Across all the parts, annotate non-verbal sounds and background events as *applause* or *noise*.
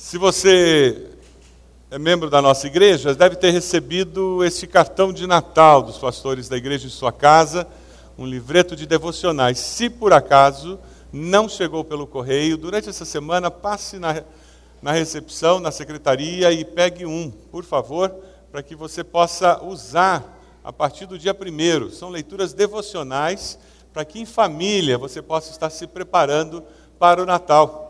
Se você é membro da nossa igreja, deve ter recebido esse cartão de Natal dos pastores da igreja em sua casa, um livreto de devocionais. Se por acaso não chegou pelo correio, durante essa semana passe na, na recepção, na secretaria e pegue um, por favor, para que você possa usar a partir do dia primeiro. São leituras devocionais para que em família você possa estar se preparando para o Natal.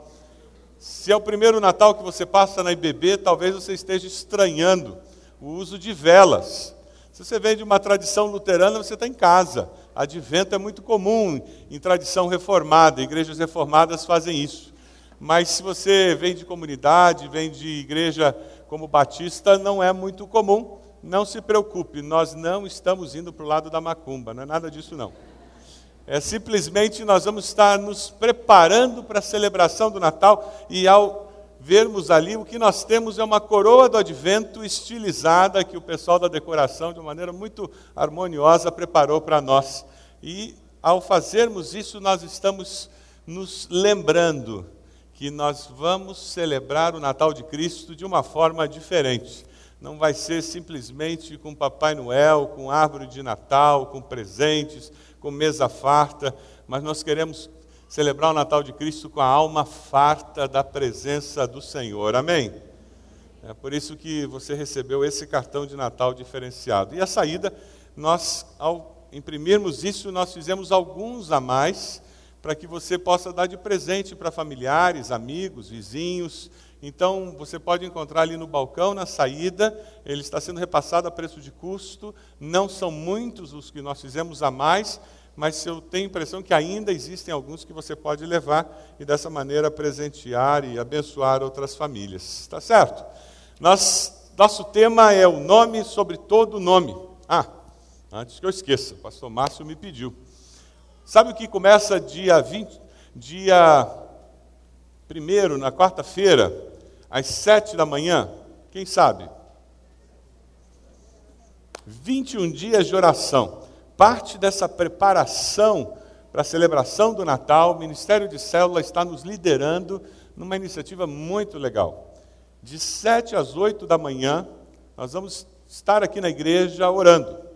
Se é o primeiro Natal que você passa na IBB, talvez você esteja estranhando o uso de velas. Se você vem de uma tradição luterana, você está em casa. Advento é muito comum em tradição reformada, igrejas reformadas fazem isso. Mas se você vem de comunidade, vem de igreja como batista, não é muito comum. Não se preocupe, nós não estamos indo para o lado da macumba, não é nada disso não. É simplesmente nós vamos estar nos preparando para a celebração do Natal e ao vermos ali o que nós temos é uma coroa do advento estilizada que o pessoal da decoração de uma maneira muito harmoniosa preparou para nós. E ao fazermos isso nós estamos nos lembrando que nós vamos celebrar o Natal de Cristo de uma forma diferente. Não vai ser simplesmente com Papai Noel, com árvore de Natal, com presentes, com mesa farta, mas nós queremos celebrar o Natal de Cristo com a alma farta da presença do Senhor. Amém? É por isso que você recebeu esse cartão de Natal diferenciado. E a saída, nós, ao imprimirmos isso, nós fizemos alguns a mais para que você possa dar de presente para familiares, amigos, vizinhos. Então, você pode encontrar ali no balcão, na saída, ele está sendo repassado a preço de custo. Não são muitos os que nós fizemos a mais, mas eu tenho a impressão que ainda existem alguns que você pode levar e dessa maneira presentear e abençoar outras famílias. Está certo? Nós, nosso tema é o nome sobre todo nome. Ah, antes que eu esqueça, o pastor Márcio me pediu. Sabe o que começa dia 20, dia 1 na quarta-feira, às sete da manhã? Quem sabe? 21 dias de oração. Parte dessa preparação para a celebração do Natal, o Ministério de Célula está nos liderando numa iniciativa muito legal. De 7 às 8 da manhã, nós vamos estar aqui na igreja orando.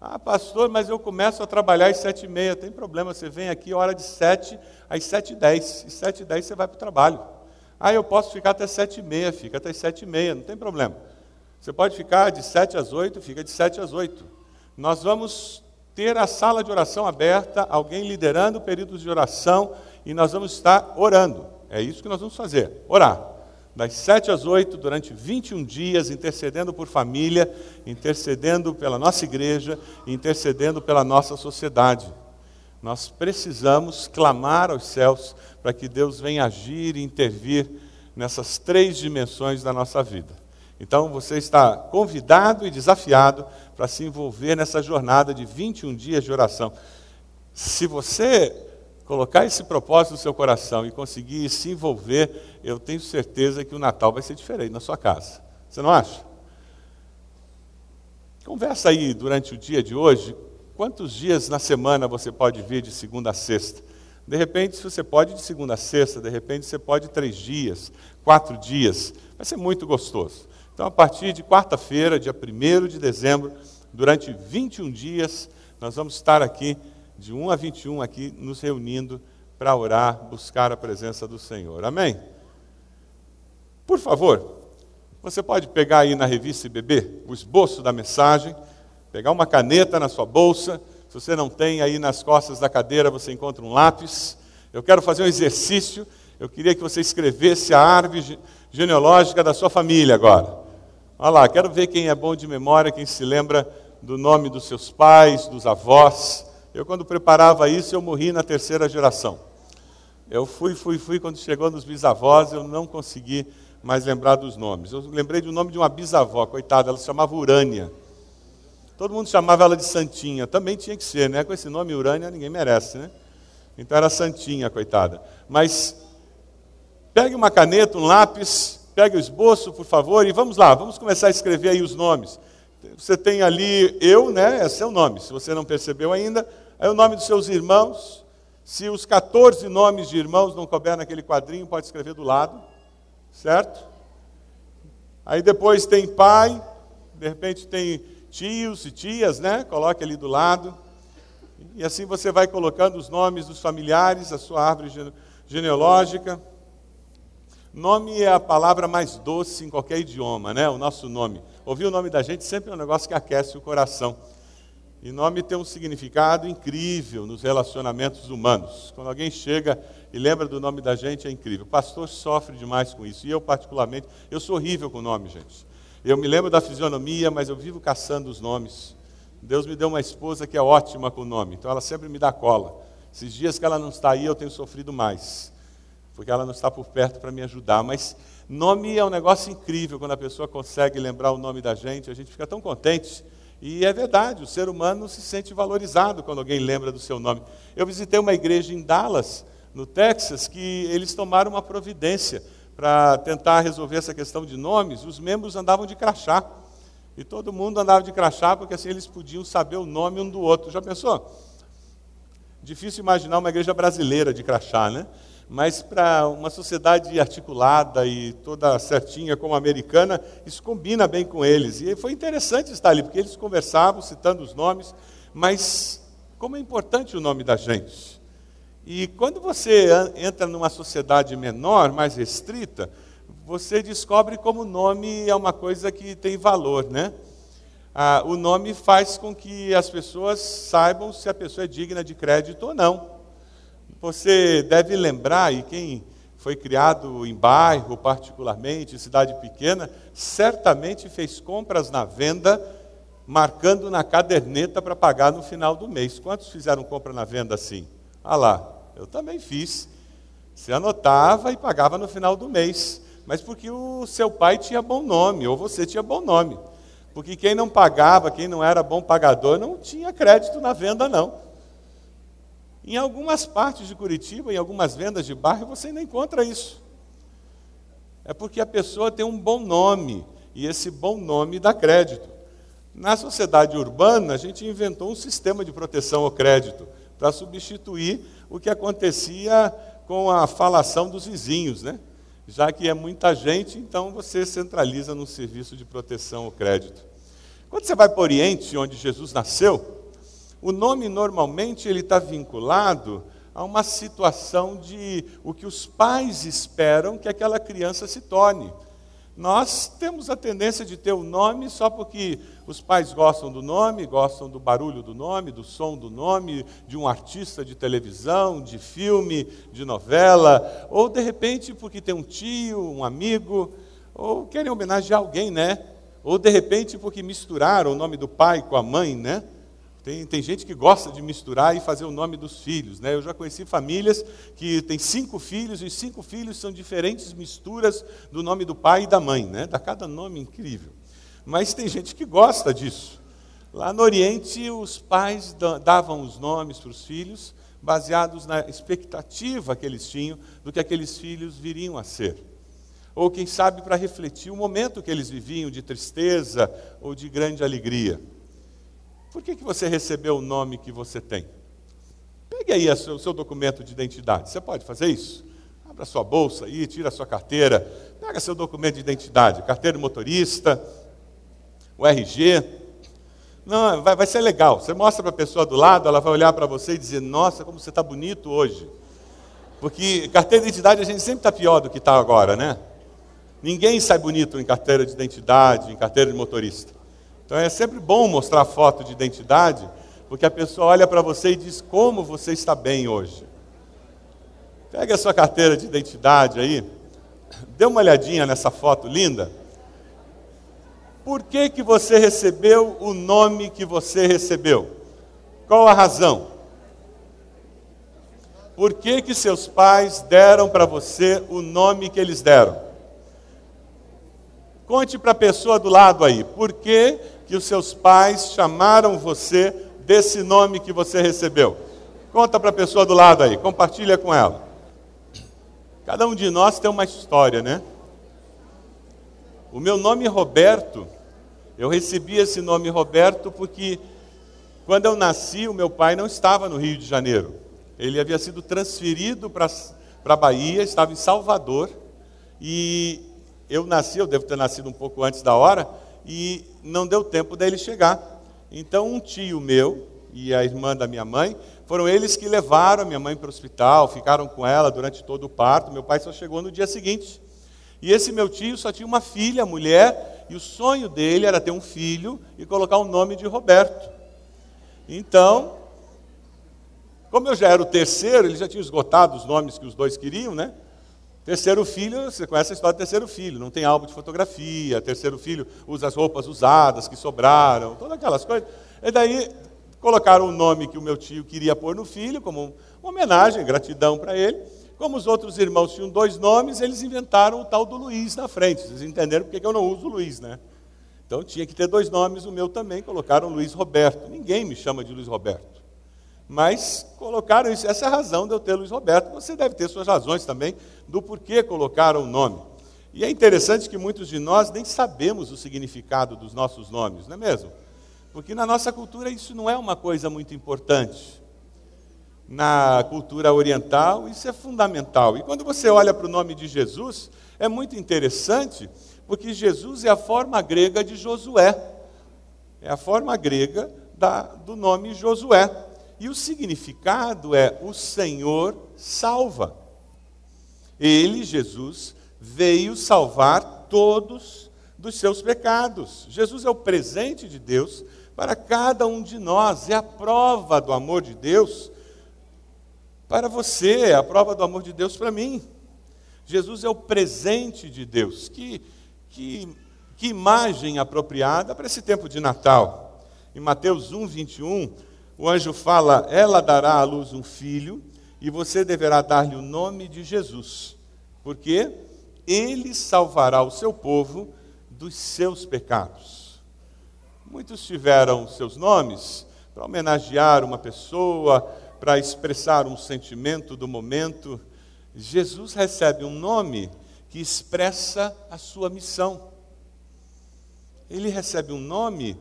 Ah, pastor, mas eu começo a trabalhar às sete e meia. Tem problema, você vem aqui hora de sete às sete e dez. E sete e dez você vai para o trabalho. Ah, eu posso ficar até sete e meia. Fica até sete e meia, não tem problema. Você pode ficar de sete às oito, fica de sete às oito. Nós vamos ter a sala de oração aberta, alguém liderando períodos de oração, e nós vamos estar orando. É isso que nós vamos fazer, orar das 7 às 8, durante 21 dias, intercedendo por família, intercedendo pela nossa igreja, intercedendo pela nossa sociedade. Nós precisamos clamar aos céus para que Deus venha agir e intervir nessas três dimensões da nossa vida. Então você está convidado e desafiado para se envolver nessa jornada de 21 dias de oração. Se você colocar esse propósito no seu coração e conseguir se envolver, eu tenho certeza que o Natal vai ser diferente na sua casa. Você não acha? Conversa aí durante o dia de hoje, quantos dias na semana você pode vir de segunda a sexta? De repente, se você pode de segunda a sexta, de repente você pode três dias, quatro dias, vai ser muito gostoso. Então, a partir de quarta-feira, dia 1 de dezembro, durante 21 dias, nós vamos estar aqui de 1 a 21 aqui, nos reunindo para orar, buscar a presença do Senhor. Amém? Por favor, você pode pegar aí na revista IBB o esboço da mensagem, pegar uma caneta na sua bolsa. Se você não tem aí nas costas da cadeira, você encontra um lápis. Eu quero fazer um exercício. Eu queria que você escrevesse a árvore genealógica da sua família agora. Olha lá, quero ver quem é bom de memória, quem se lembra do nome dos seus pais, dos avós. Eu, quando preparava isso, eu morri na terceira geração. Eu fui, fui, fui, quando chegou nos bisavós, eu não consegui mais lembrar dos nomes. Eu lembrei do nome de uma bisavó, coitada, ela se chamava Urânia. Todo mundo chamava ela de Santinha, também tinha que ser, né? Com esse nome Urânia, ninguém merece, né? Então era Santinha, coitada. Mas pegue uma caneta, um lápis, pegue o esboço, por favor, e vamos lá, vamos começar a escrever aí os nomes. Você tem ali eu, né? É o nome. Se você não percebeu ainda, Aí o nome dos seus irmãos. Se os 14 nomes de irmãos não couber naquele quadrinho, pode escrever do lado, certo? Aí depois tem pai, de repente tem tios e tias, né? Coloque ali do lado. E assim você vai colocando os nomes dos familiares, a sua árvore genealógica. Nome é a palavra mais doce em qualquer idioma, né? O nosso nome. Ouvir o nome da gente sempre é um negócio que aquece o coração. E nome tem um significado incrível nos relacionamentos humanos. Quando alguém chega e lembra do nome da gente, é incrível. O pastor sofre demais com isso. E eu, particularmente, eu sou horrível com nome, gente. Eu me lembro da fisionomia, mas eu vivo caçando os nomes. Deus me deu uma esposa que é ótima com nome, então ela sempre me dá cola. Esses dias que ela não está aí, eu tenho sofrido mais, porque ela não está por perto para me ajudar. Mas nome é um negócio incrível quando a pessoa consegue lembrar o nome da gente, a gente fica tão contente. E é verdade, o ser humano se sente valorizado quando alguém lembra do seu nome. Eu visitei uma igreja em Dallas, no Texas, que eles tomaram uma providência para tentar resolver essa questão de nomes. Os membros andavam de crachá. E todo mundo andava de crachá, porque assim eles podiam saber o nome um do outro. Já pensou? Difícil imaginar uma igreja brasileira de crachá, né? Mas para uma sociedade articulada e toda certinha como a americana, isso combina bem com eles. E foi interessante estar ali, porque eles conversavam, citando os nomes, mas como é importante o nome da gente. E quando você entra numa sociedade menor, mais restrita, você descobre como o nome é uma coisa que tem valor, né? Ah, o nome faz com que as pessoas saibam se a pessoa é digna de crédito ou não. Você deve lembrar, e quem foi criado em bairro, particularmente, cidade pequena, certamente fez compras na venda, marcando na caderneta para pagar no final do mês. Quantos fizeram compra na venda assim? Ah lá, eu também fiz. Você anotava e pagava no final do mês. Mas porque o seu pai tinha bom nome, ou você tinha bom nome. Porque quem não pagava, quem não era bom pagador, não tinha crédito na venda, não. Em algumas partes de Curitiba, em algumas vendas de bairro, você ainda encontra isso. É porque a pessoa tem um bom nome, e esse bom nome dá crédito. Na sociedade urbana, a gente inventou um sistema de proteção ao crédito, para substituir o que acontecia com a falação dos vizinhos, né? Já que é muita gente, então você centraliza no serviço de proteção ao crédito. Quando você vai para o Oriente, onde Jesus nasceu, o nome normalmente ele está vinculado a uma situação de o que os pais esperam que aquela criança se torne. Nós temos a tendência de ter o nome só porque os pais gostam do nome, gostam do barulho do nome, do som do nome, de um artista de televisão, de filme, de novela, ou de repente porque tem um tio, um amigo, ou querem homenagear alguém, né? Ou de repente porque misturaram o nome do pai com a mãe, né? Tem, tem gente que gosta de misturar e fazer o nome dos filhos. Né? Eu já conheci famílias que têm cinco filhos e os cinco filhos são diferentes misturas do nome do pai e da mãe. Né? Dá cada nome incrível. Mas tem gente que gosta disso. Lá no Oriente, os pais davam os nomes para os filhos baseados na expectativa que eles tinham do que aqueles filhos viriam a ser. Ou, quem sabe, para refletir o momento que eles viviam de tristeza ou de grande alegria. Por que, que você recebeu o nome que você tem? Pegue aí o seu, documento de identidade. Você pode fazer isso? Abra sua bolsa aí, tira a sua carteira, pega seu documento de identidade, carteira de motorista, o RG. Não, vai, vai ser legal. Você mostra para a pessoa do lado, ela vai olhar para você e dizer: Nossa, como você está bonito hoje. Porque carteira de identidade a gente sempre está pior do que está agora, né? Ninguém sai bonito em carteira de identidade, em carteira de motorista. Então é sempre bom mostrar foto de identidade, porque a pessoa olha para você e diz como você está bem hoje. Pega a sua carteira de identidade aí, dê uma olhadinha nessa foto linda. Por que, que você recebeu o nome que você recebeu? Qual a razão? Por que, que seus pais deram para você o nome que eles deram? Conte para a pessoa do lado aí, por que que os seus pais chamaram você desse nome que você recebeu? Conta para a pessoa do lado aí, compartilha com ela. Cada um de nós tem uma história, né? O meu nome Roberto, eu recebi esse nome Roberto porque quando eu nasci, o meu pai não estava no Rio de Janeiro. Ele havia sido transferido para a Bahia, estava em Salvador, e eu nasci, eu devo ter nascido um pouco antes da hora, e não deu tempo dele chegar. Então, um tio meu e a irmã da minha mãe foram eles que levaram a minha mãe para o hospital, ficaram com ela durante todo o parto. Meu pai só chegou no dia seguinte. E esse meu tio só tinha uma filha, mulher, e o sonho dele era ter um filho e colocar o nome de Roberto. Então, como eu já era o terceiro, ele já tinha esgotado os nomes que os dois queriam, né? Terceiro filho, você conhece a história do terceiro filho, não tem álbum de fotografia, terceiro filho usa as roupas usadas que sobraram, todas aquelas coisas. E daí colocaram o nome que o meu tio queria pôr no filho, como uma homenagem, gratidão para ele. Como os outros irmãos tinham dois nomes, eles inventaram o tal do Luiz na frente. Vocês entenderam porque eu não uso Luiz, né? Então tinha que ter dois nomes, o meu também, colocaram Luiz Roberto. Ninguém me chama de Luiz Roberto. Mas colocaram isso, essa é a razão de eu ter Luiz Roberto. Você deve ter suas razões também do porquê colocaram o nome. E é interessante que muitos de nós nem sabemos o significado dos nossos nomes, não é mesmo? Porque na nossa cultura isso não é uma coisa muito importante. Na cultura oriental isso é fundamental. E quando você olha para o nome de Jesus, é muito interessante, porque Jesus é a forma grega de Josué. É a forma grega da, do nome Josué. E o significado é: o Senhor salva. Ele, Jesus, veio salvar todos dos seus pecados. Jesus é o presente de Deus para cada um de nós, é a prova do amor de Deus para você, é a prova do amor de Deus para mim. Jesus é o presente de Deus. Que, que, que imagem apropriada para esse tempo de Natal. Em Mateus 1, 21, o anjo fala: Ela dará à luz um filho, e você deverá dar-lhe o nome de Jesus, porque ele salvará o seu povo dos seus pecados. Muitos tiveram seus nomes para homenagear uma pessoa, para expressar um sentimento do momento. Jesus recebe um nome que expressa a sua missão. Ele recebe um nome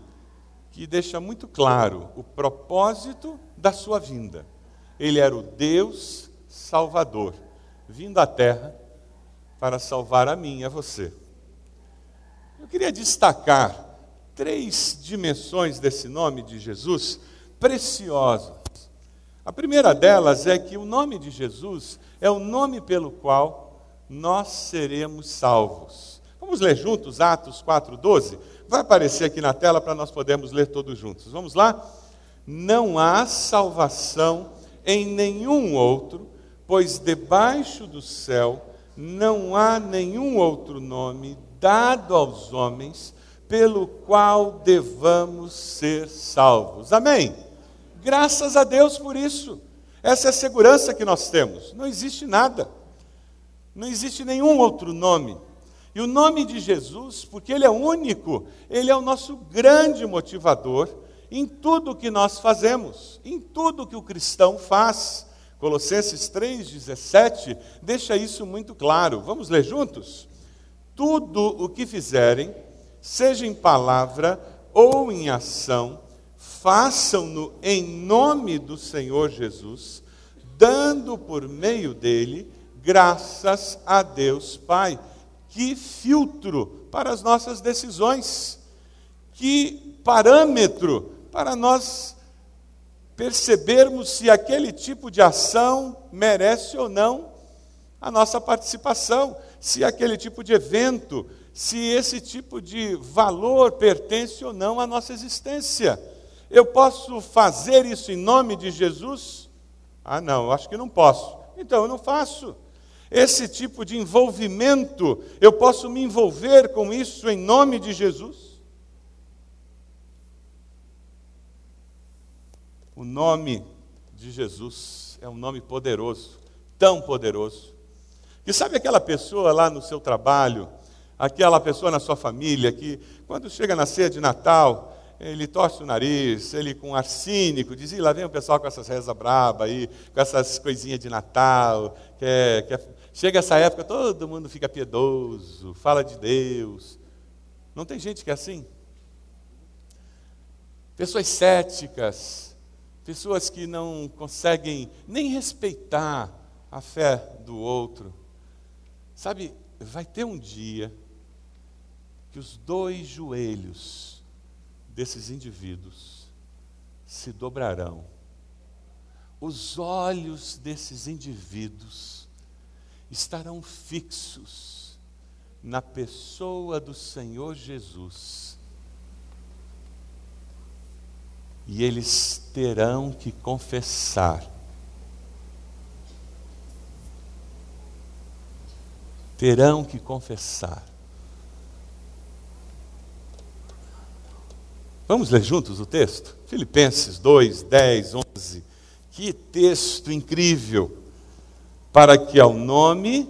que deixa muito claro o propósito da sua vinda. Ele era o Deus Salvador, vindo à terra para salvar a mim e a você. Eu queria destacar três dimensões desse nome de Jesus preciosas. A primeira delas é que o nome de Jesus é o nome pelo qual nós seremos salvos. Vamos ler juntos Atos 4,12? Vai aparecer aqui na tela para nós podermos ler todos juntos. Vamos lá? Não há salvação em nenhum outro, pois debaixo do céu não há nenhum outro nome dado aos homens pelo qual devamos ser salvos. Amém? Graças a Deus por isso. Essa é a segurança que nós temos. Não existe nada. Não existe nenhum outro nome e o nome de Jesus, porque Ele é único, Ele é o nosso grande motivador em tudo que nós fazemos, em tudo que o cristão faz. Colossenses 3,17 deixa isso muito claro. Vamos ler juntos? Tudo o que fizerem, seja em palavra ou em ação, façam-no em nome do Senhor Jesus, dando por meio dele graças a Deus Pai que filtro para as nossas decisões, que parâmetro para nós percebermos se aquele tipo de ação merece ou não a nossa participação, se aquele tipo de evento, se esse tipo de valor pertence ou não à nossa existência. Eu posso fazer isso em nome de Jesus? Ah, não, acho que não posso. Então eu não faço esse tipo de envolvimento, eu posso me envolver com isso em nome de Jesus? O nome de Jesus é um nome poderoso, tão poderoso. E sabe aquela pessoa lá no seu trabalho, aquela pessoa na sua família que, quando chega na ceia de Natal, ele torce o nariz, ele com arsínico, diz, lá vem o pessoal com essas rezas braba aí, com essas coisinhas de Natal, que é, que é Chega essa época, todo mundo fica piedoso, fala de Deus. Não tem gente que é assim? Pessoas céticas, pessoas que não conseguem nem respeitar a fé do outro. Sabe, vai ter um dia que os dois joelhos desses indivíduos se dobrarão, os olhos desses indivíduos estarão fixos na pessoa do Senhor Jesus. E eles terão que confessar terão que confessar. Vamos ler juntos o texto? Filipenses 2, 10, 11. Que texto incrível! Para que ao nome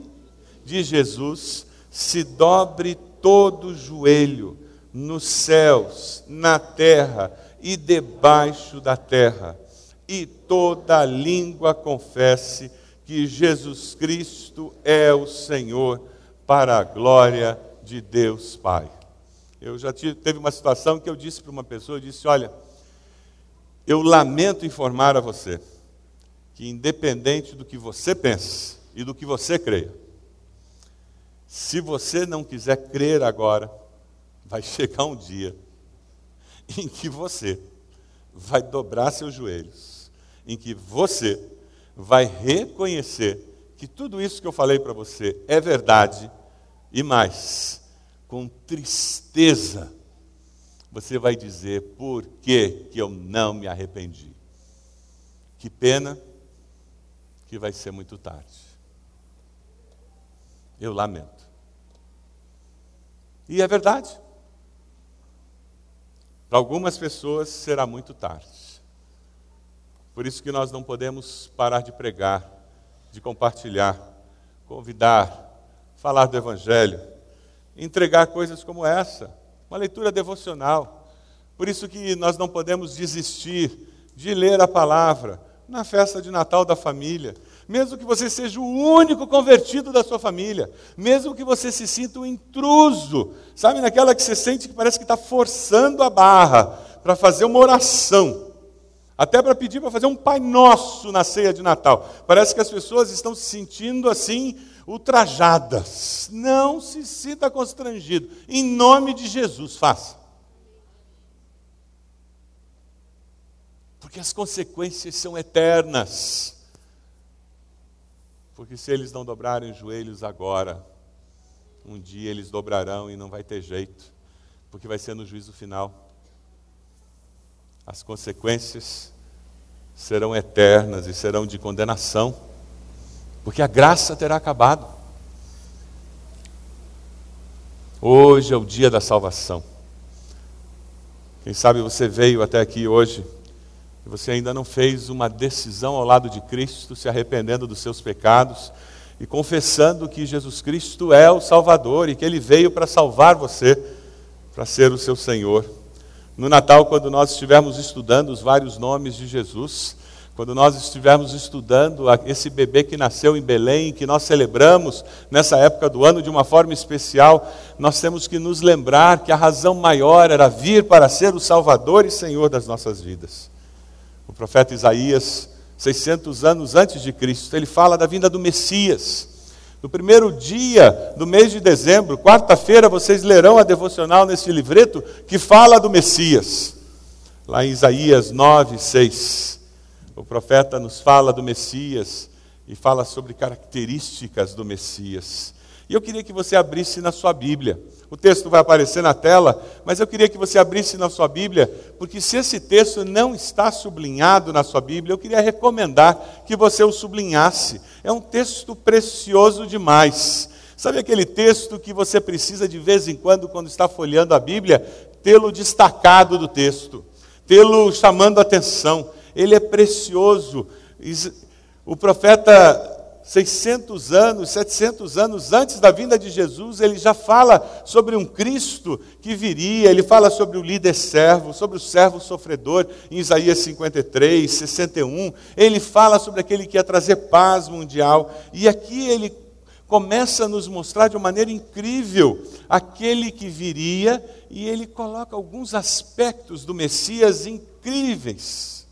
de Jesus se dobre todo joelho, nos céus, na terra e debaixo da terra, e toda língua confesse que Jesus Cristo é o Senhor, para a glória de Deus Pai. Eu já tive, teve uma situação que eu disse para uma pessoa, eu disse, olha, eu lamento informar a você que independente do que você pense e do que você creia, se você não quiser crer agora, vai *laughs* chegar um dia em que você vai dobrar seus joelhos, em que você vai reconhecer que tudo isso que eu falei para você é verdade e mais, com tristeza, você vai dizer por que, que eu não me arrependi. Que pena que vai ser muito tarde. Eu lamento. E é verdade. Para algumas pessoas será muito tarde. Por isso que nós não podemos parar de pregar, de compartilhar, convidar, falar do Evangelho, entregar coisas como essa, uma leitura devocional. Por isso que nós não podemos desistir de ler a palavra na festa de Natal da família, mesmo que você seja o único convertido da sua família, mesmo que você se sinta um intruso, sabe, naquela que você sente que parece que está forçando a barra para fazer uma oração. Até para pedir para fazer um Pai Nosso na ceia de Natal. Parece que as pessoas estão se sentindo assim, ultrajadas. Não se sinta constrangido. Em nome de Jesus, faça. Porque as consequências são eternas. Porque se eles não dobrarem os joelhos agora, um dia eles dobrarão e não vai ter jeito. Porque vai ser no juízo final as consequências serão eternas e serão de condenação, porque a graça terá acabado. Hoje é o dia da salvação. Quem sabe você veio até aqui hoje e você ainda não fez uma decisão ao lado de Cristo, se arrependendo dos seus pecados e confessando que Jesus Cristo é o Salvador e que Ele veio para salvar você, para ser o seu Senhor. No Natal, quando nós estivermos estudando os vários nomes de Jesus, quando nós estivermos estudando esse bebê que nasceu em Belém, que nós celebramos nessa época do ano de uma forma especial, nós temos que nos lembrar que a razão maior era vir para ser o Salvador e Senhor das nossas vidas. O profeta Isaías, 600 anos antes de Cristo, ele fala da vinda do Messias. No primeiro dia do mês de dezembro, quarta-feira, vocês lerão a devocional nesse livreto que fala do Messias. Lá em Isaías 9, 6, o profeta nos fala do Messias e fala sobre características do Messias. E eu queria que você abrisse na sua Bíblia. O texto vai aparecer na tela, mas eu queria que você abrisse na sua Bíblia, porque se esse texto não está sublinhado na sua Bíblia, eu queria recomendar que você o sublinhasse. É um texto precioso demais. Sabe aquele texto que você precisa de vez em quando, quando está folheando a Bíblia, tê-lo destacado do texto, tê-lo chamando a atenção. Ele é precioso. O profeta 600 anos, 700 anos antes da vinda de Jesus, ele já fala sobre um Cristo que viria, ele fala sobre o líder servo, sobre o servo sofredor, em Isaías 53, 61. Ele fala sobre aquele que ia trazer paz mundial. E aqui ele começa a nos mostrar de uma maneira incrível aquele que viria, e ele coloca alguns aspectos do Messias incríveis.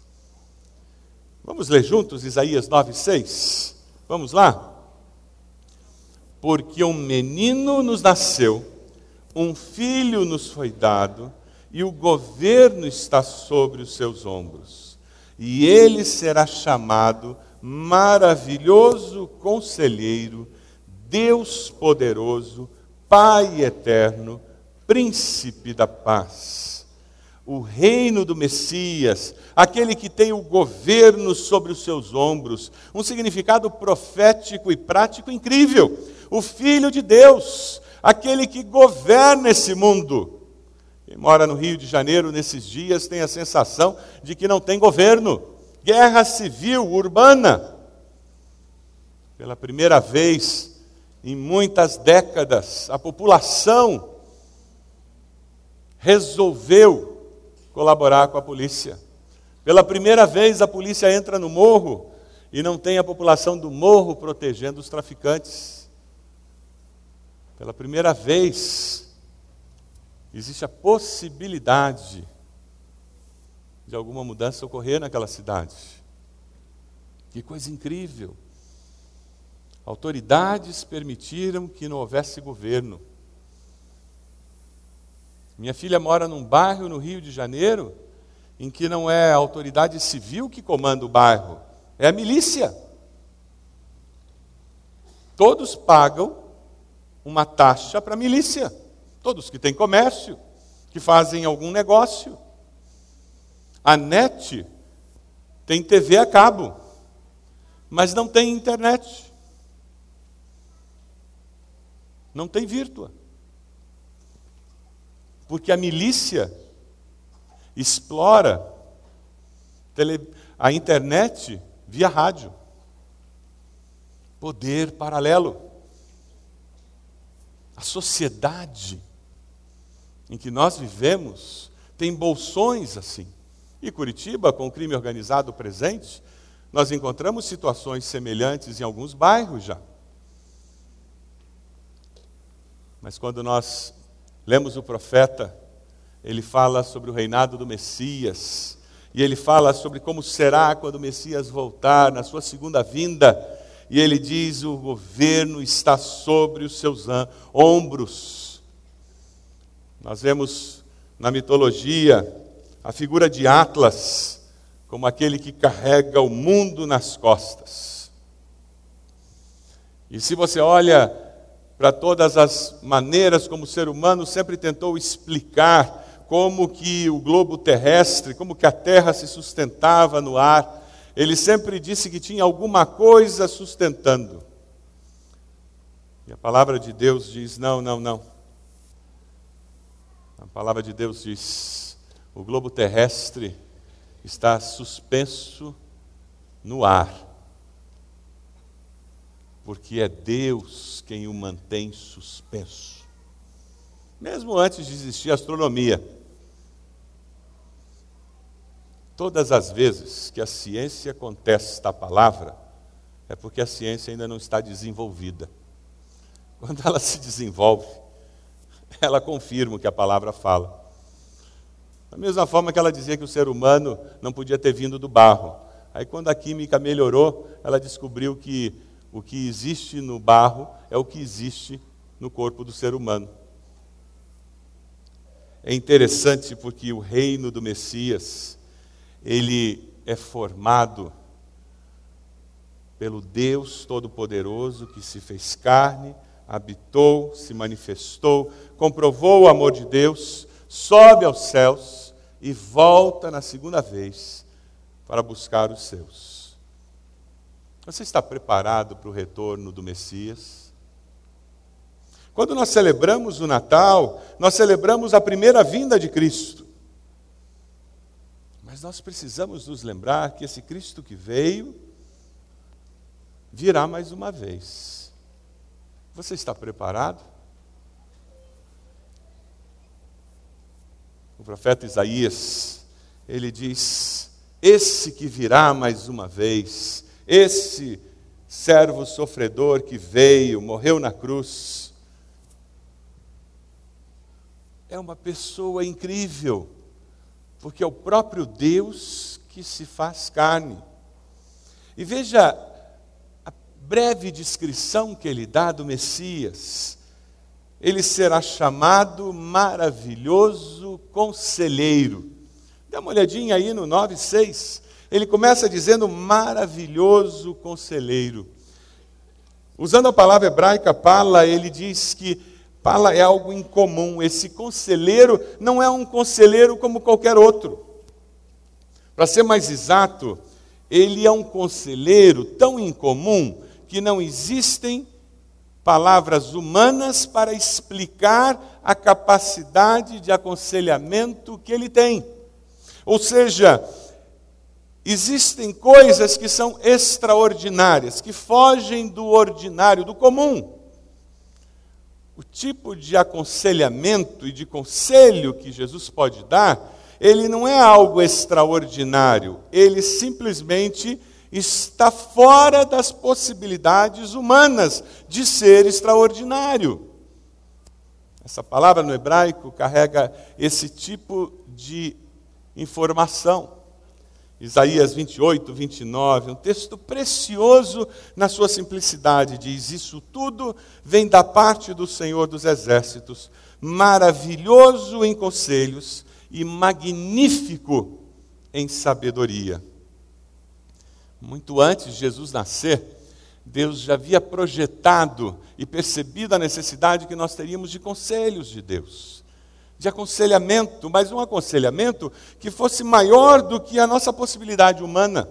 Vamos ler juntos Isaías 9, 6? Vamos lá? Porque um menino nos nasceu, um filho nos foi dado e o governo está sobre os seus ombros. E ele será chamado Maravilhoso Conselheiro, Deus Poderoso, Pai Eterno, Príncipe da Paz. O reino do Messias, aquele que tem o governo sobre os seus ombros, um significado profético e prático incrível. O Filho de Deus, aquele que governa esse mundo. Quem mora no Rio de Janeiro nesses dias tem a sensação de que não tem governo. Guerra civil urbana. Pela primeira vez em muitas décadas, a população resolveu colaborar com a polícia. Pela primeira vez, a polícia entra no morro e não tem a população do morro protegendo os traficantes. Pela primeira vez, existe a possibilidade de alguma mudança ocorrer naquela cidade. Que coisa incrível! Autoridades permitiram que não houvesse governo. Minha filha mora num bairro no Rio de Janeiro em que não é a autoridade civil que comanda o bairro, é a milícia. Todos pagam uma taxa para a milícia. Todos que têm comércio, que fazem algum negócio. A NET tem TV a cabo, mas não tem internet. Não tem virtua. Porque a milícia explora a internet via rádio. Poder paralelo. A sociedade em que nós vivemos tem bolsões assim. E Curitiba, com o crime organizado presente, nós encontramos situações semelhantes em alguns bairros já. Mas quando nós lemos o profeta, ele fala sobre o reinado do Messias, e ele fala sobre como será quando o Messias voltar na sua segunda vinda e ele diz: o governo está sobre os seus ombros. Nós vemos na mitologia a figura de Atlas como aquele que carrega o mundo nas costas. E se você olha para todas as maneiras como o ser humano sempre tentou explicar como que o globo terrestre, como que a Terra se sustentava no ar, ele sempre disse que tinha alguma coisa sustentando. E a palavra de Deus diz: não, não, não. A palavra de Deus diz: o globo terrestre está suspenso no ar, porque é Deus quem o mantém suspenso. Mesmo antes de existir a astronomia. Todas as vezes que a ciência contesta a palavra, é porque a ciência ainda não está desenvolvida. *laughs* Quando ela se desenvolve, ela confirma o que a palavra fala. Da mesma forma que ela dizia que o ser humano não podia ter vindo do barro. Aí, quando a química melhorou, ela descobriu que o que existe no barro é o que existe no corpo do ser humano. É interessante porque o reino do Messias ele é formado pelo Deus Todo-Poderoso que se fez carne, habitou, se manifestou, comprovou o amor de Deus, sobe aos céus e volta na segunda vez para buscar os seus. Você está preparado para o retorno do Messias? Quando nós celebramos o Natal, nós celebramos a primeira vinda de Cristo. Mas nós precisamos nos lembrar que esse Cristo que veio virá mais uma vez. Você está preparado? O profeta Isaías, ele diz: Esse que virá mais uma vez, esse servo sofredor que veio, morreu na cruz, é uma pessoa incrível porque é o próprio Deus que se faz carne. E veja a breve descrição que ele dá do Messias. ele será chamado maravilhoso conselheiro. Dá uma olhadinha aí no 9,6. Ele começa dizendo maravilhoso conselheiro. Usando a palavra hebraica pala, ele diz que pala é algo incomum. Esse conselheiro não é um conselheiro como qualquer outro. Para ser mais exato, ele é um conselheiro tão incomum que não existem palavras humanas para explicar a capacidade de aconselhamento que ele tem. Ou seja, existem coisas que são extraordinárias, que fogem do ordinário, do comum. O tipo de aconselhamento e de conselho que Jesus pode dar, ele não é algo extraordinário, ele simplesmente está fora das possibilidades humanas de ser extraordinário. Essa palavra no hebraico carrega esse tipo de informação. Isaías 28, 29, um texto precioso na sua simplicidade, diz: Isso tudo vem da parte do Senhor dos Exércitos, maravilhoso em conselhos e magnífico em sabedoria. Muito antes de Jesus nascer, Deus já havia projetado e percebido a necessidade que nós teríamos de conselhos de Deus, de aconselhamento, mas um aconselhamento que fosse maior do que a nossa possibilidade humana.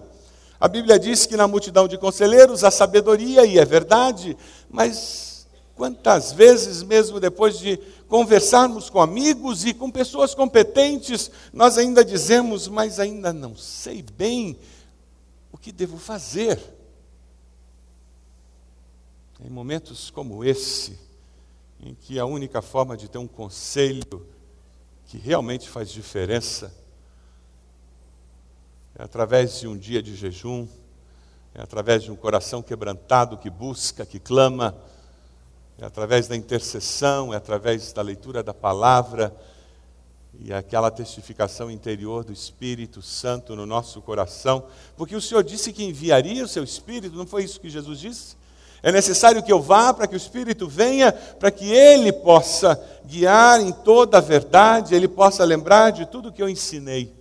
A Bíblia diz que na multidão de conselheiros há sabedoria, e é verdade, mas quantas vezes, mesmo depois de conversarmos com amigos e com pessoas competentes, nós ainda dizemos, mas ainda não sei bem o que devo fazer? Em momentos como esse, em que a única forma de ter um conselho que realmente faz diferença é através de um dia de jejum, é através de um coração quebrantado que busca, que clama, é através da intercessão, é através da leitura da palavra, e aquela testificação interior do Espírito Santo no nosso coração, porque o Senhor disse que enviaria o seu Espírito, não foi isso que Jesus disse? É necessário que eu vá para que o Espírito venha, para que ele possa guiar em toda a verdade, ele possa lembrar de tudo que eu ensinei.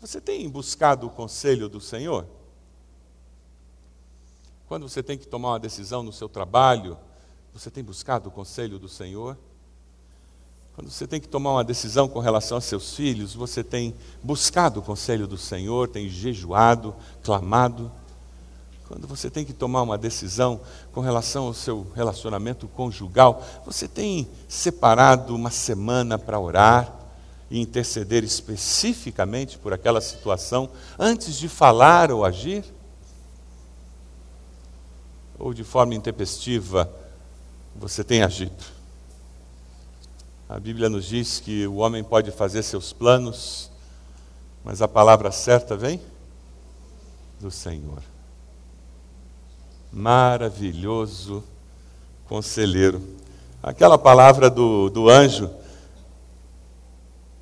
Você tem buscado o conselho do Senhor? Quando você tem que tomar uma decisão no seu trabalho, você tem buscado o conselho do Senhor? Quando você tem que tomar uma decisão com relação aos seus filhos, você tem buscado o conselho do Senhor, tem jejuado, clamado. Quando você tem que tomar uma decisão com relação ao seu relacionamento conjugal, você tem separado uma semana para orar e interceder especificamente por aquela situação antes de falar ou agir? Ou de forma intempestiva você tem agido? A Bíblia nos diz que o homem pode fazer seus planos, mas a palavra certa vem do Senhor. Maravilhoso conselheiro. Aquela palavra do, do anjo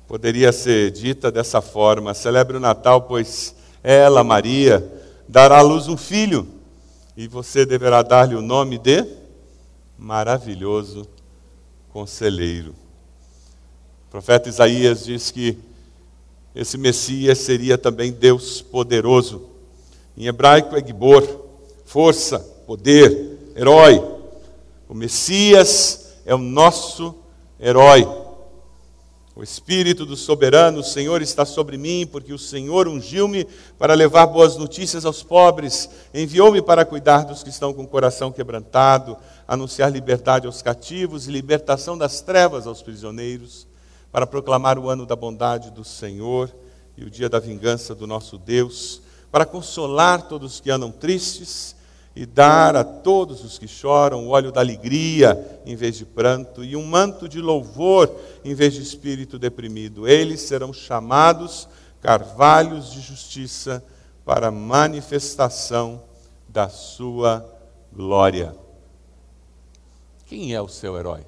poderia ser dita dessa forma: celebre o Natal, pois ela, Maria, dará à luz um filho, e você deverá dar-lhe o nome de maravilhoso conselheiro. O profeta Isaías diz que esse Messias seria também Deus poderoso. Em hebraico é Gibor, força, poder, herói. O Messias é o nosso herói. O Espírito do soberano, o Senhor está sobre mim, porque o Senhor ungiu-me para levar boas notícias aos pobres, enviou-me para cuidar dos que estão com o coração quebrantado, anunciar liberdade aos cativos e libertação das trevas aos prisioneiros para proclamar o ano da bondade do Senhor e o dia da vingança do nosso Deus, para consolar todos os que andam tristes e dar a todos os que choram o óleo da alegria em vez de pranto e um manto de louvor em vez de espírito deprimido. Eles serão chamados carvalhos de justiça para manifestação da sua glória. Quem é o seu herói?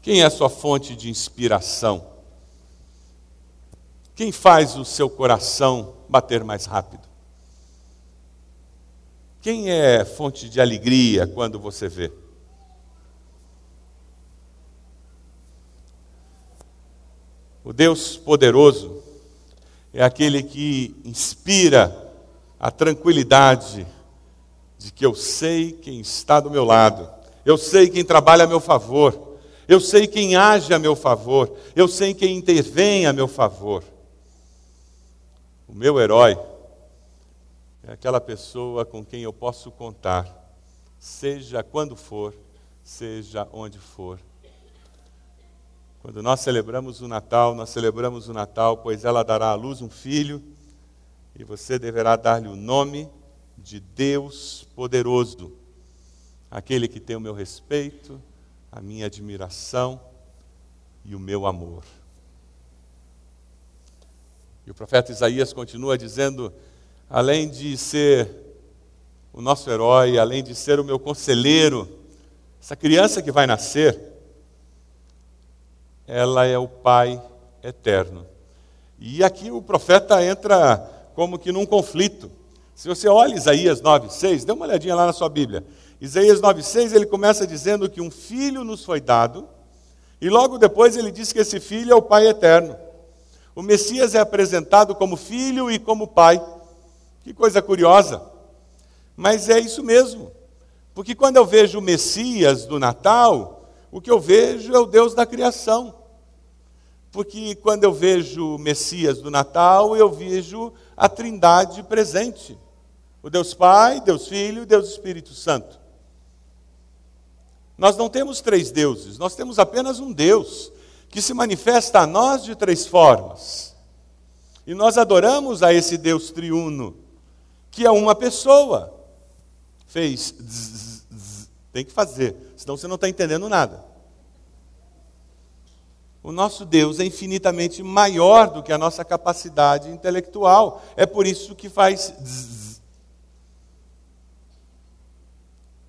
Quem é a sua fonte de inspiração? Quem faz o seu coração bater mais rápido? Quem é fonte de alegria quando você vê? O Deus poderoso é aquele que inspira a tranquilidade de que eu sei quem está do meu lado, eu sei quem trabalha a meu favor, eu sei quem age a meu favor, eu sei quem intervém a meu favor. O meu herói é aquela pessoa com quem eu posso contar, seja quando for, seja onde for. Quando nós celebramos o Natal, nós celebramos o Natal, pois ela dará à luz um filho, e você deverá dar-lhe o nome de Deus poderoso, aquele que tem o meu respeito, a minha admiração e o meu amor. E o profeta Isaías continua dizendo: além de ser o nosso herói, além de ser o meu conselheiro, essa criança que vai nascer, ela é o Pai eterno. E aqui o profeta entra como que num conflito. Se você olha Isaías 9,6, dê uma olhadinha lá na sua Bíblia. Isaías 9,6 ele começa dizendo que um filho nos foi dado, e logo depois ele diz que esse filho é o Pai eterno. O Messias é apresentado como filho e como pai. Que coisa curiosa. Mas é isso mesmo. Porque quando eu vejo o Messias do Natal, o que eu vejo é o Deus da criação. Porque quando eu vejo o Messias do Natal, eu vejo a Trindade presente. O Deus Pai, Deus Filho e Deus Espírito Santo. Nós não temos três deuses, nós temos apenas um Deus que se manifesta a nós de três formas. E nós adoramos a esse Deus triuno, que é uma pessoa. Fez, tem que fazer, senão você não está entendendo nada. O nosso Deus é infinitamente maior do que a nossa capacidade intelectual. É por isso que faz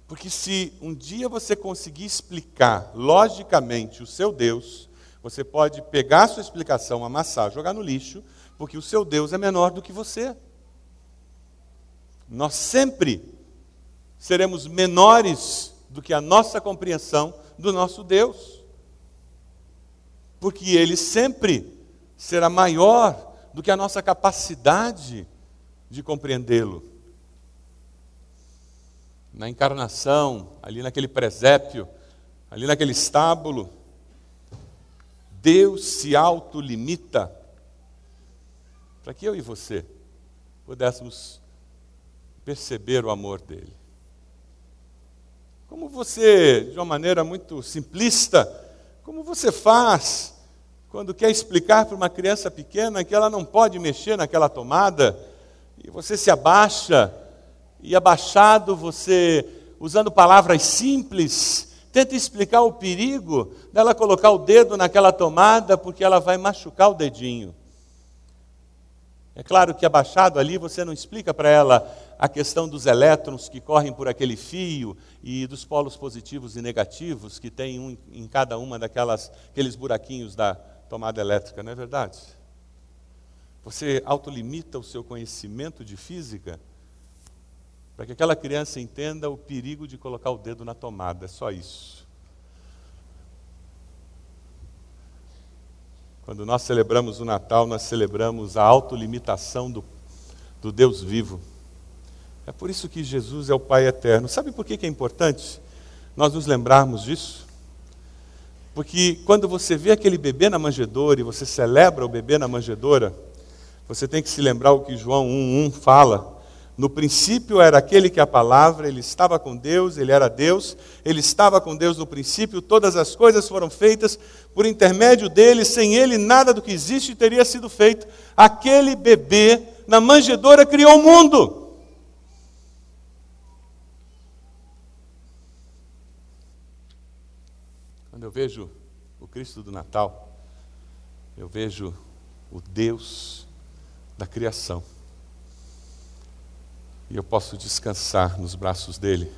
Porque se um dia você conseguir explicar logicamente o seu Deus, você pode pegar a sua explicação, amassar, jogar no lixo, porque o seu Deus é menor do que você. Nós sempre seremos menores do que a nossa compreensão do nosso Deus. Porque ele sempre será maior do que a nossa capacidade de compreendê-lo na encarnação, ali naquele presépio, ali naquele estábulo, Deus se autolimita para que eu e você pudéssemos perceber o amor dele. Como você, de uma maneira muito simplista, como você faz quando quer explicar para uma criança pequena que ela não pode mexer naquela tomada, e você se abaixa e abaixado, você, usando palavras simples, tenta explicar o perigo dela colocar o dedo naquela tomada, porque ela vai machucar o dedinho. É claro que abaixado ali você não explica para ela a questão dos elétrons que correm por aquele fio e dos polos positivos e negativos que tem um em cada uma daquelas aqueles buraquinhos da tomada elétrica, não é verdade? Você autolimita o seu conhecimento de física para que aquela criança entenda o perigo de colocar o dedo na tomada, é só isso. Quando nós celebramos o Natal, nós celebramos a autolimitação do, do Deus vivo. É por isso que Jesus é o Pai eterno. Sabe por que é importante nós nos lembrarmos disso? Porque quando você vê aquele bebê na manjedoura e você celebra o bebê na manjedoura, você tem que se lembrar o que João 1,1 fala no princípio era aquele que a palavra, ele estava com Deus, ele era Deus, ele estava com Deus no princípio, todas as coisas foram feitas por intermédio dele, sem ele nada do que existe teria sido feito. Aquele bebê na manjedoura criou o mundo. Quando eu vejo o Cristo do Natal, eu vejo o Deus da criação. E eu posso descansar nos braços dele,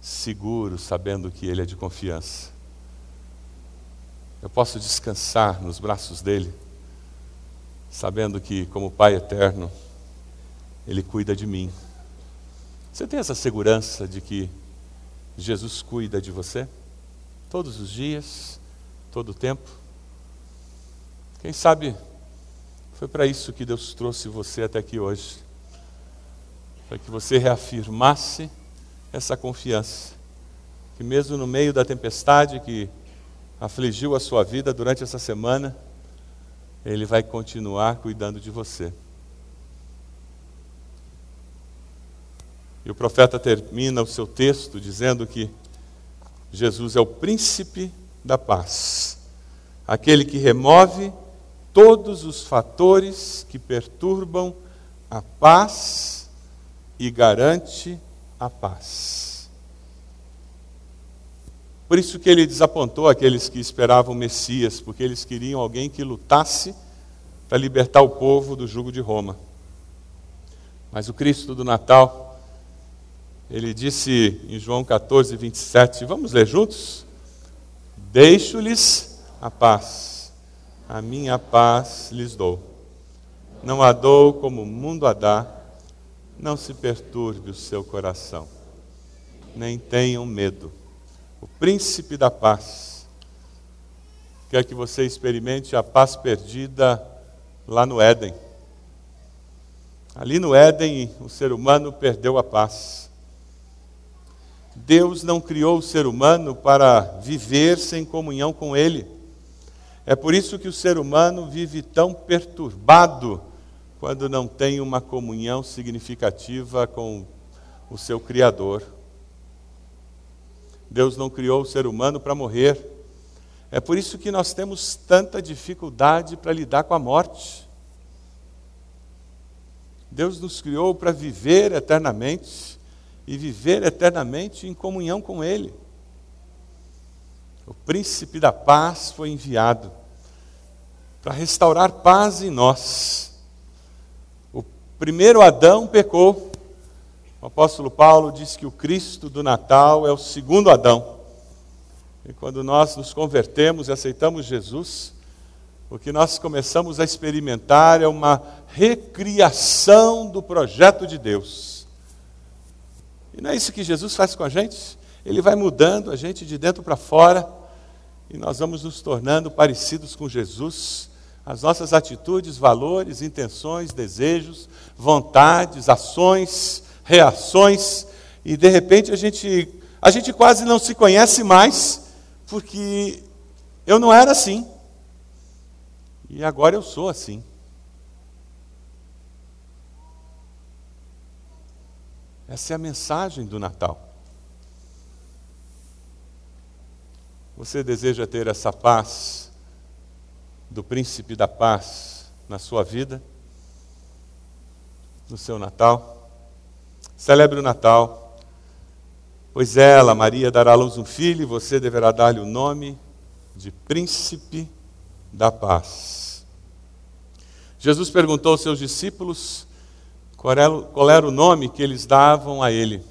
seguro, sabendo que ele é de confiança. Eu posso descansar nos braços dele, sabendo que, como Pai eterno, ele cuida de mim. Você tem essa segurança de que Jesus cuida de você? Todos os dias, todo o tempo? Quem sabe foi para isso que Deus trouxe você até aqui hoje para que você reafirmasse essa confiança, que mesmo no meio da tempestade que afligiu a sua vida durante essa semana, Ele vai continuar cuidando de você. E o profeta termina o seu texto dizendo que Jesus é o príncipe da paz, aquele que remove todos os fatores que perturbam a paz e garante a paz. Por isso que ele desapontou aqueles que esperavam o Messias, porque eles queriam alguém que lutasse para libertar o povo do jugo de Roma. Mas o Cristo do Natal, ele disse em João 14, 27, vamos ler juntos? Deixo-lhes a paz, a minha paz lhes dou. Não a dou como o mundo a dá, não se perturbe o seu coração, nem tenham medo. O príncipe da paz quer que você experimente a paz perdida lá no Éden. Ali no Éden, o ser humano perdeu a paz. Deus não criou o ser humano para viver sem comunhão com Ele. É por isso que o ser humano vive tão perturbado quando não tem uma comunhão significativa com o seu Criador. Deus não criou o ser humano para morrer. É por isso que nós temos tanta dificuldade para lidar com a morte. Deus nos criou para viver eternamente e viver eternamente em comunhão com Ele. O príncipe da paz foi enviado para restaurar paz em nós primeiro Adão pecou. O apóstolo Paulo diz que o Cristo do Natal é o segundo Adão. E quando nós nos convertemos e aceitamos Jesus, o que nós começamos a experimentar é uma recriação do projeto de Deus. E não é isso que Jesus faz com a gente? Ele vai mudando a gente de dentro para fora, e nós vamos nos tornando parecidos com Jesus as nossas atitudes, valores, intenções, desejos, vontades, ações, reações, e de repente a gente, a gente quase não se conhece mais, porque eu não era assim, e agora eu sou assim. Essa é a mensagem do Natal. Você deseja ter essa paz do príncipe da paz na sua vida, no seu Natal. Celebre o Natal, pois ela, Maria, dará à luz um filho e você deverá dar-lhe o nome de Príncipe da Paz. Jesus perguntou aos seus discípulos qual era, o nome que eles davam a ele.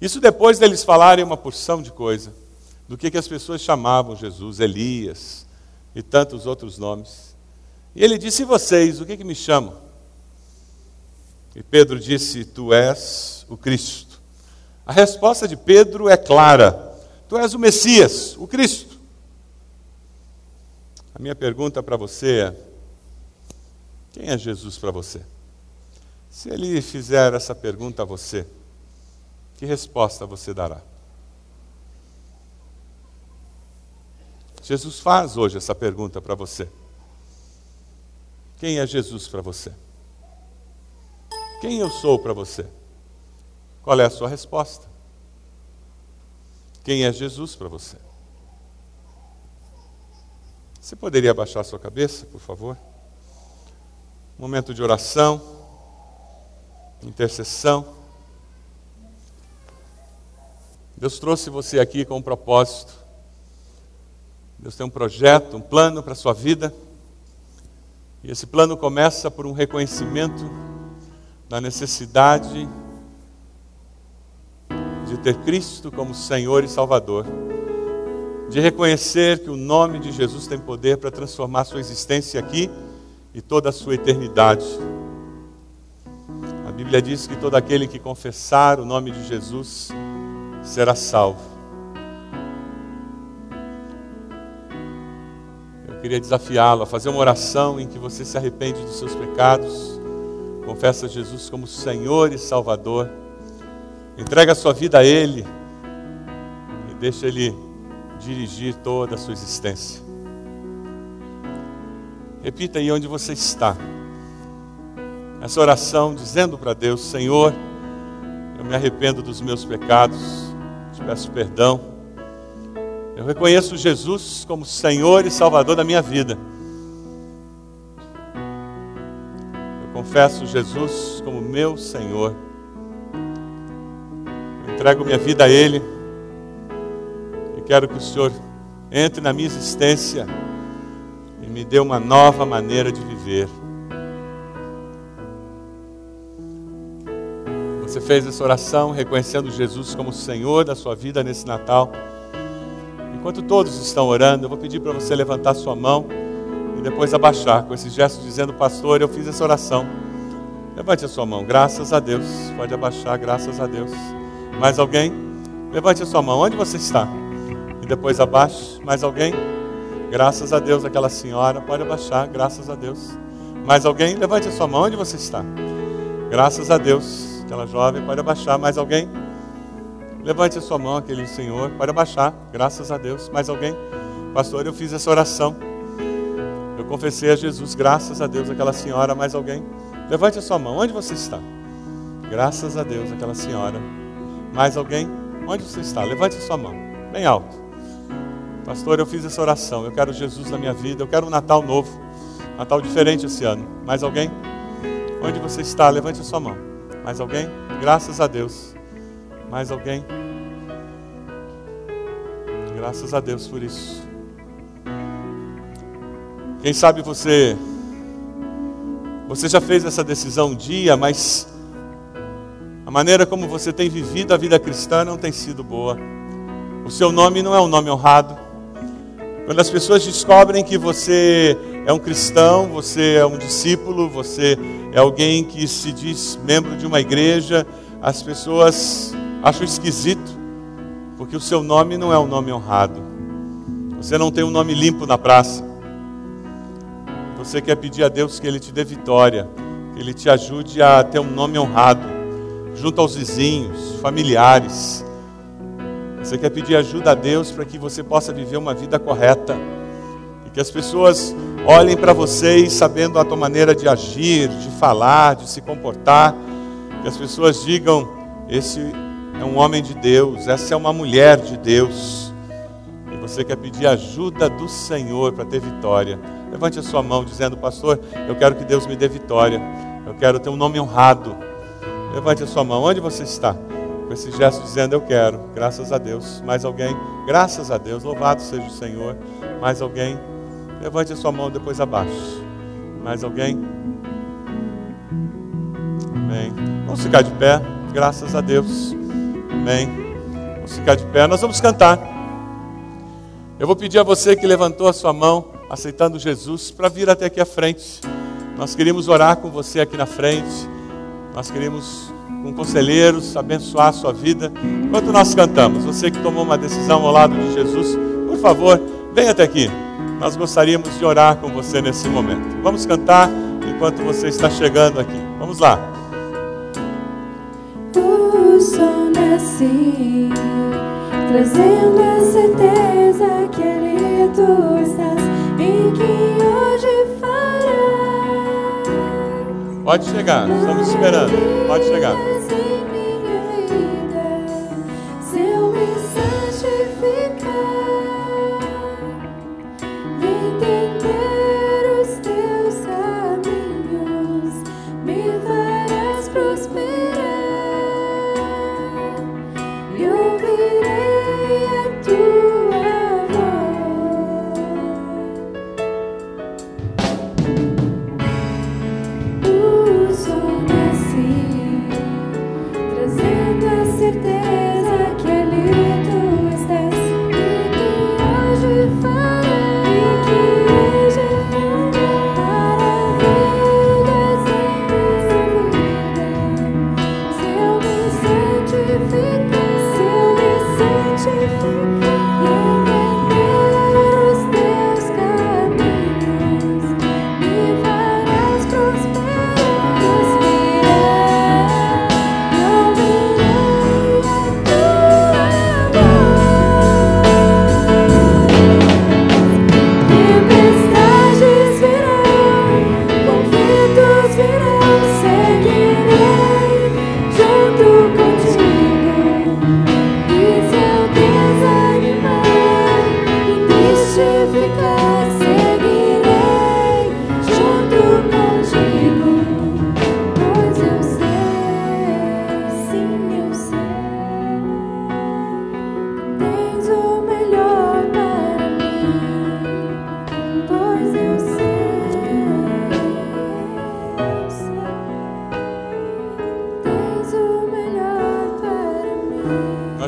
Isso depois deles falarem uma porção de coisa, do que, que as pessoas chamavam Jesus, Elias, e tantos outros nomes. E ele disse: E vocês, o que, que me chamam? E Pedro disse: Tu és o Cristo. A resposta de Pedro é clara: Tu és o Messias, o Cristo. A minha pergunta para você é: Quem é Jesus para você? Se ele fizer essa pergunta a você, que resposta você dará? Jesus faz hoje essa pergunta para você. Quem é Jesus para você? Quem eu sou para você? Qual é a sua resposta? Quem é Jesus para você? Você poderia abaixar sua cabeça, por favor? Momento de oração, intercessão. Deus trouxe você aqui com um propósito Deus tem um projeto, um plano para a sua vida. E esse plano começa por um reconhecimento da necessidade de ter Cristo como Senhor e Salvador. De reconhecer que o nome de Jesus tem poder para transformar sua existência aqui e toda a sua eternidade. A Bíblia diz que todo aquele que confessar o nome de Jesus será salvo. Queria desafiá-lo a fazer uma oração em que você se arrepende dos seus pecados, confessa Jesus como Senhor e Salvador, entrega a sua vida a Ele e deixa Ele dirigir toda a sua existência. Repita aí onde você está. Essa oração dizendo para Deus: Senhor, eu me arrependo dos meus pecados, te peço perdão eu reconheço Jesus como Senhor e Salvador da minha vida. Eu confesso Jesus como meu Senhor. Eu entrego minha vida a Ele. E quero que o Senhor entre na minha existência e me dê uma nova maneira de viver. Você fez essa oração reconhecendo Jesus como Senhor da sua vida nesse Natal. Enquanto todos estão orando, eu vou pedir para você levantar sua mão e depois abaixar com esse gesto dizendo, pastor, eu fiz essa oração. Levante a sua mão, graças a Deus. Pode abaixar, graças a Deus. Mais alguém? Levante a sua mão, onde você está? E depois abaixe. Mais alguém? Graças a Deus, aquela senhora. Pode abaixar, graças a Deus. Mais alguém? Levante a sua mão, onde você está? Graças a Deus, aquela jovem. Pode abaixar. Mais alguém? Levante a sua mão, aquele senhor, pode abaixar, graças a Deus. Mais alguém? Pastor, eu fiz essa oração. Eu confessei a Jesus, graças a Deus, aquela senhora. Mais alguém? Levante a sua mão, onde você está? Graças a Deus, aquela senhora. Mais alguém? Onde você está? Levante a sua mão, bem alto. Pastor, eu fiz essa oração. Eu quero Jesus na minha vida. Eu quero um Natal novo. Natal diferente esse ano. Mais alguém? Onde você está? Levante a sua mão. Mais alguém? Graças a Deus. Mais alguém? Graças a Deus por isso. Quem sabe você você já fez essa decisão um dia, mas a maneira como você tem vivido a vida cristã não tem sido boa. O seu nome não é um nome honrado. Quando as pessoas descobrem que você é um cristão, você é um discípulo, você é alguém que se diz membro de uma igreja, as pessoas Acho esquisito, porque o seu nome não é um nome honrado. Você não tem um nome limpo na praça. Você quer pedir a Deus que Ele te dê vitória, que Ele te ajude a ter um nome honrado, junto aos vizinhos, familiares. Você quer pedir ajuda a Deus para que você possa viver uma vida correta. E que as pessoas olhem para vocês sabendo a tua maneira de agir, de falar, de se comportar. Que as pessoas digam: esse é um homem de Deus, essa é uma mulher de Deus. E você quer pedir ajuda do Senhor para ter vitória. Levante a sua mão dizendo, pastor, eu quero que Deus me dê vitória. Eu quero ter um nome honrado. Levante a sua mão, onde você está? Com esse gesto dizendo, eu quero, graças a Deus. Mais alguém? Graças a Deus, louvado seja o Senhor. Mais alguém? Levante a sua mão depois abaixo. Mais alguém? Amém. Vamos ficar de pé, graças a Deus. Amém. Vamos ficar de pé. Nós vamos cantar. Eu vou pedir a você que levantou a sua mão, aceitando Jesus, para vir até aqui à frente. Nós queríamos orar com você aqui na frente. Nós queríamos, com conselheiros, abençoar a sua vida. Enquanto nós cantamos, você que tomou uma decisão ao lado de Jesus, por favor, venha até aqui. Nós gostaríamos de orar com você nesse momento. Vamos cantar enquanto você está chegando aqui. Vamos lá. O nasce, trazendo a certeza que e que hoje. Pode chegar, estamos esperando. Pode chegar.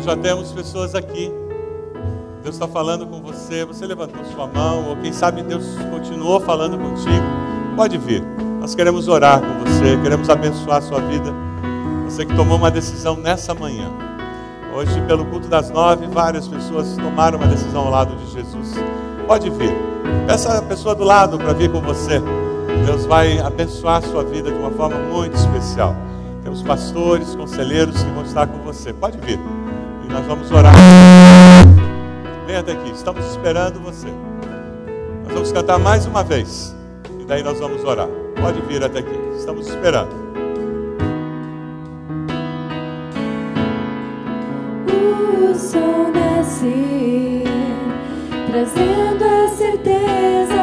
Já temos pessoas aqui. Deus está falando com você, você levantou sua mão, ou quem sabe Deus continuou falando contigo. Pode vir. Nós queremos orar com você, queremos abençoar a sua vida. Você que tomou uma decisão nessa manhã. Hoje, pelo culto das nove, várias pessoas tomaram uma decisão ao lado de Jesus. Pode vir. Peça a pessoa do lado para vir com você. Deus vai abençoar a sua vida de uma forma muito especial. Temos pastores, conselheiros que vão estar com você. Pode vir. Nós vamos orar. Venha até aqui. Estamos esperando você. Nós vamos cantar mais uma vez. E daí nós vamos orar. Pode vir até aqui. Estamos esperando. O sol nasce, trazendo a certeza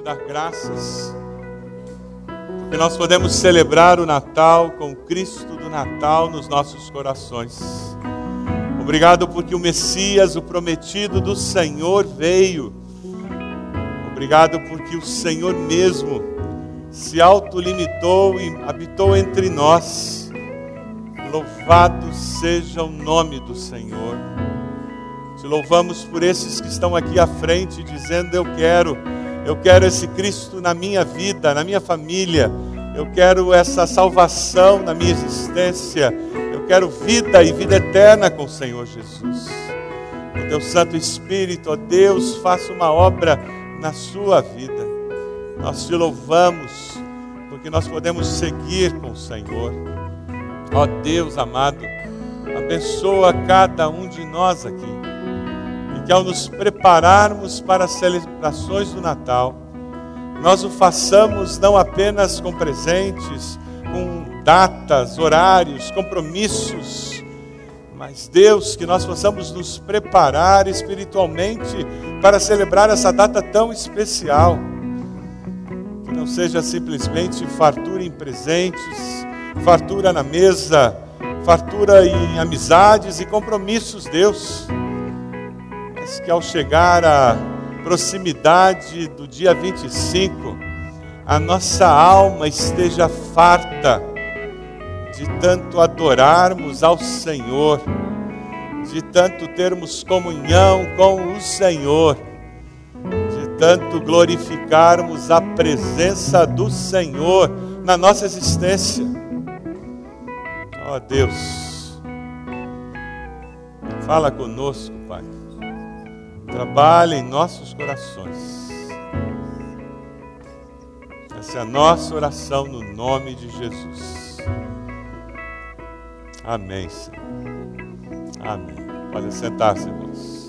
te dar graças, porque nós podemos celebrar o Natal com o Cristo do Natal nos nossos corações. Obrigado porque o Messias, o prometido do Senhor, veio. Obrigado porque o Senhor mesmo se autolimitou e habitou entre nós. Louvado seja o nome do Senhor. Te louvamos por esses que estão aqui à frente, dizendo: Eu quero, eu quero esse Cristo na minha vida, na minha família, eu quero essa salvação na minha existência, eu quero vida e vida eterna com o Senhor Jesus. O teu Santo Espírito, ó Deus, faça uma obra na sua vida. Nós te louvamos, porque nós podemos seguir com o Senhor. Ó Deus amado, abençoa cada um de nós aqui que ao nos prepararmos para as celebrações do Natal, nós o façamos não apenas com presentes, com datas, horários, compromissos, mas Deus, que nós possamos nos preparar espiritualmente para celebrar essa data tão especial. Que não seja simplesmente fartura em presentes, fartura na mesa, fartura em amizades e compromissos, Deus mas que ao chegar à proximidade do dia 25, a nossa alma esteja farta de tanto adorarmos ao Senhor, de tanto termos comunhão com o Senhor, de tanto glorificarmos a presença do Senhor na nossa existência. Ó Deus, fala conosco, Pai. Trabalhe em nossos corações. Essa é a nossa oração no nome de Jesus. Amém, Senhor. Amém. Pode sentar-se, irmãos.